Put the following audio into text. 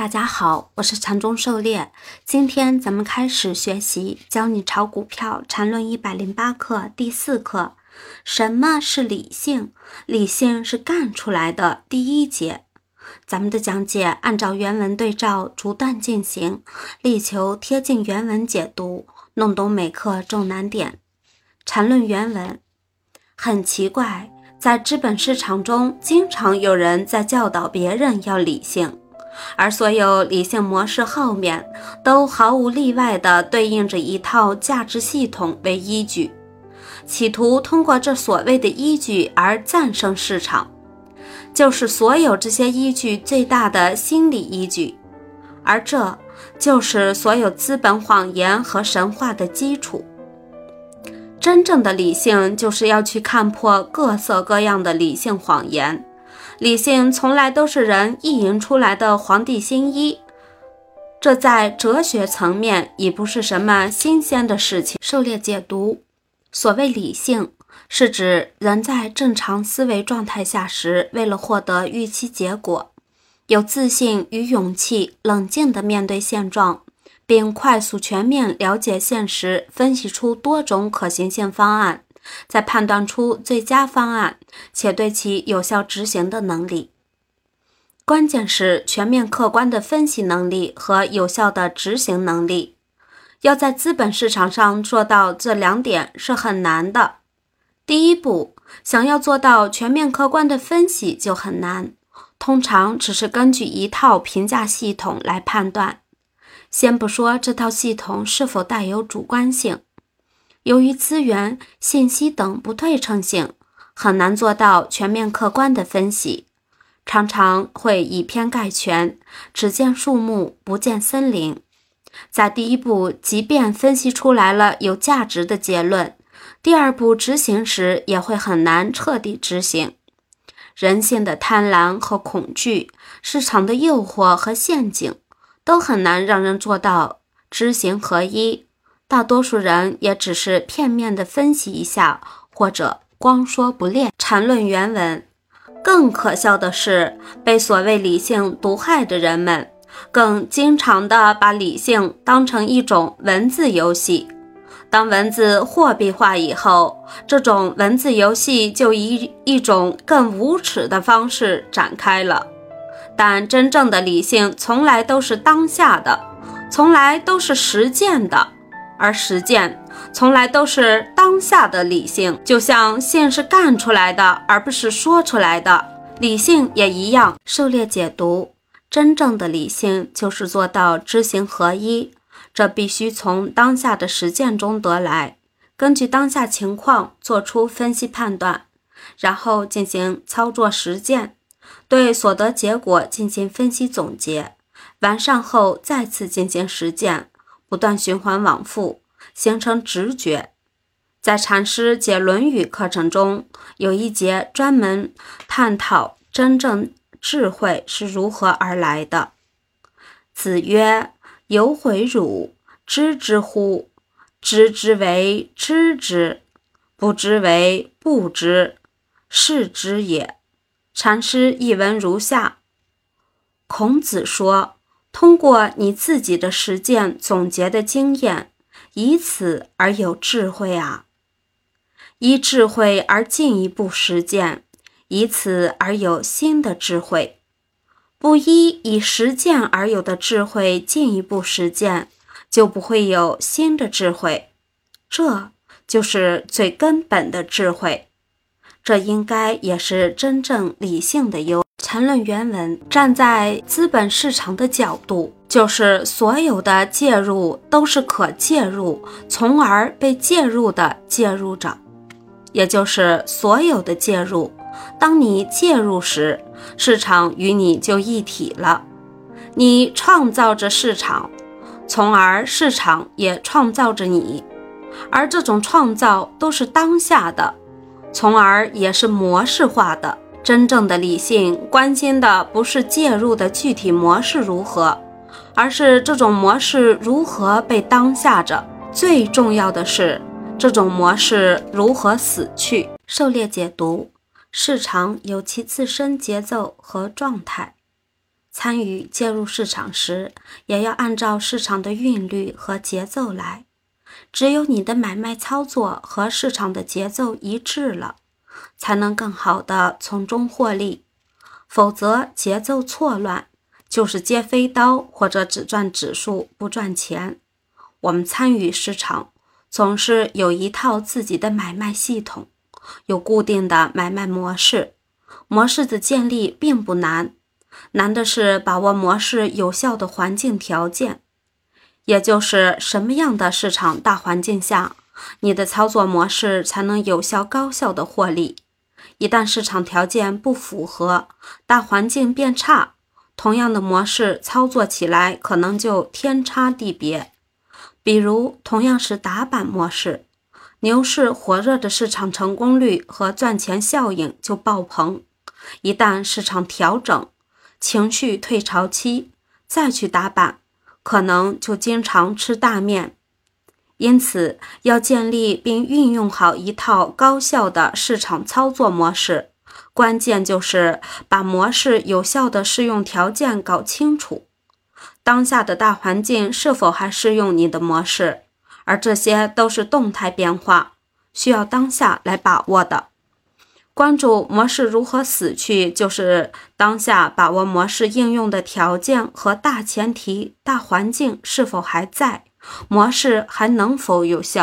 大家好，我是禅中狩猎。今天咱们开始学习《教你炒股票禅论一百零八课》第四课：什么是理性？理性是干出来的。第一节，咱们的讲解按照原文对照逐段进行，力求贴近原文解读，弄懂每课重难点。禅论原文，很奇怪，在资本市场中，经常有人在教导别人要理性。而所有理性模式后面，都毫无例外地对应着一套价值系统为依据，企图通过这所谓的依据而战胜市场，就是所有这些依据最大的心理依据，而这就是所有资本谎言和神话的基础。真正的理性，就是要去看破各色各样的理性谎言。理性从来都是人意淫出来的皇帝新衣，这在哲学层面已不是什么新鲜的事情。狩猎解读：所谓理性，是指人在正常思维状态下时，为了获得预期结果，有自信与勇气，冷静地面对现状，并快速全面了解现实，分析出多种可行性方案。再判断出最佳方案，且对其有效执行的能力。关键是全面客观的分析能力和有效的执行能力。要在资本市场上做到这两点是很难的。第一步，想要做到全面客观的分析就很难，通常只是根据一套评价系统来判断。先不说这套系统是否带有主观性。由于资源、信息等不对称性，很难做到全面客观的分析，常常会以偏概全，只见树木不见森林。在第一步，即便分析出来了有价值的结论，第二步执行时也会很难彻底执行。人性的贪婪和恐惧，市场的诱惑和陷阱，都很难让人做到知行合一。大多数人也只是片面的分析一下，或者光说不练。缠论原文。更可笑的是，被所谓理性毒害的人们，更经常的把理性当成一种文字游戏。当文字货币化以后，这种文字游戏就以一种更无耻的方式展开了。但真正的理性从来都是当下的，从来都是实践的。而实践从来都是当下的理性，就像性是干出来的，而不是说出来的。理性也一样。狩猎解读：真正的理性就是做到知行合一，这必须从当下的实践中得来，根据当下情况做出分析判断，然后进行操作实践，对所得结果进行分析总结，完善后再次进行实践。不断循环往复，形成直觉。在禅师解《论语》课程中，有一节专门探讨真正智慧是如何而来的。子曰：“有悔汝知之乎？知之为知之，不知为不知，是知也。”禅师译文如下：孔子说。通过你自己的实践总结的经验，以此而有智慧啊！依智慧而进一步实践，以此而有新的智慧。不依以实践而有的智慧进一步实践，就不会有新的智慧。这就是最根本的智慧。这应该也是真正理性的优。谈论原文，站在资本市场的角度，就是所有的介入都是可介入，从而被介入的介入者，也就是所有的介入。当你介入时，市场与你就一体了，你创造着市场，从而市场也创造着你，而这种创造都是当下的，从而也是模式化的。真正的理性关心的不是介入的具体模式如何，而是这种模式如何被当下着。最重要的是，这种模式如何死去。狩猎解读：市场有其自身节奏和状态，参与介入市场时，也要按照市场的韵律和节奏来。只有你的买卖操作和市场的节奏一致了，才能更好的从中获利。否则，节奏错乱，就是接飞刀或者只赚指数不赚钱。我们参与市场，总是有一套自己的买卖系统，有固定的买卖模式。模式的建立并不难，难的是把握模式有效的环境条件。也就是什么样的市场大环境下，你的操作模式才能有效高效的获利？一旦市场条件不符合，大环境变差，同样的模式操作起来可能就天差地别。比如，同样是打板模式，牛市火热的市场成功率和赚钱效应就爆棚。一旦市场调整，情绪退潮期，再去打板。可能就经常吃大面，因此要建立并运用好一套高效的市场操作模式，关键就是把模式有效的适用条件搞清楚。当下的大环境是否还适用你的模式？而这些都是动态变化，需要当下来把握的。关注模式如何死去，就是当下把握模式应用的条件和大前提、大环境是否还在，模式还能否有效。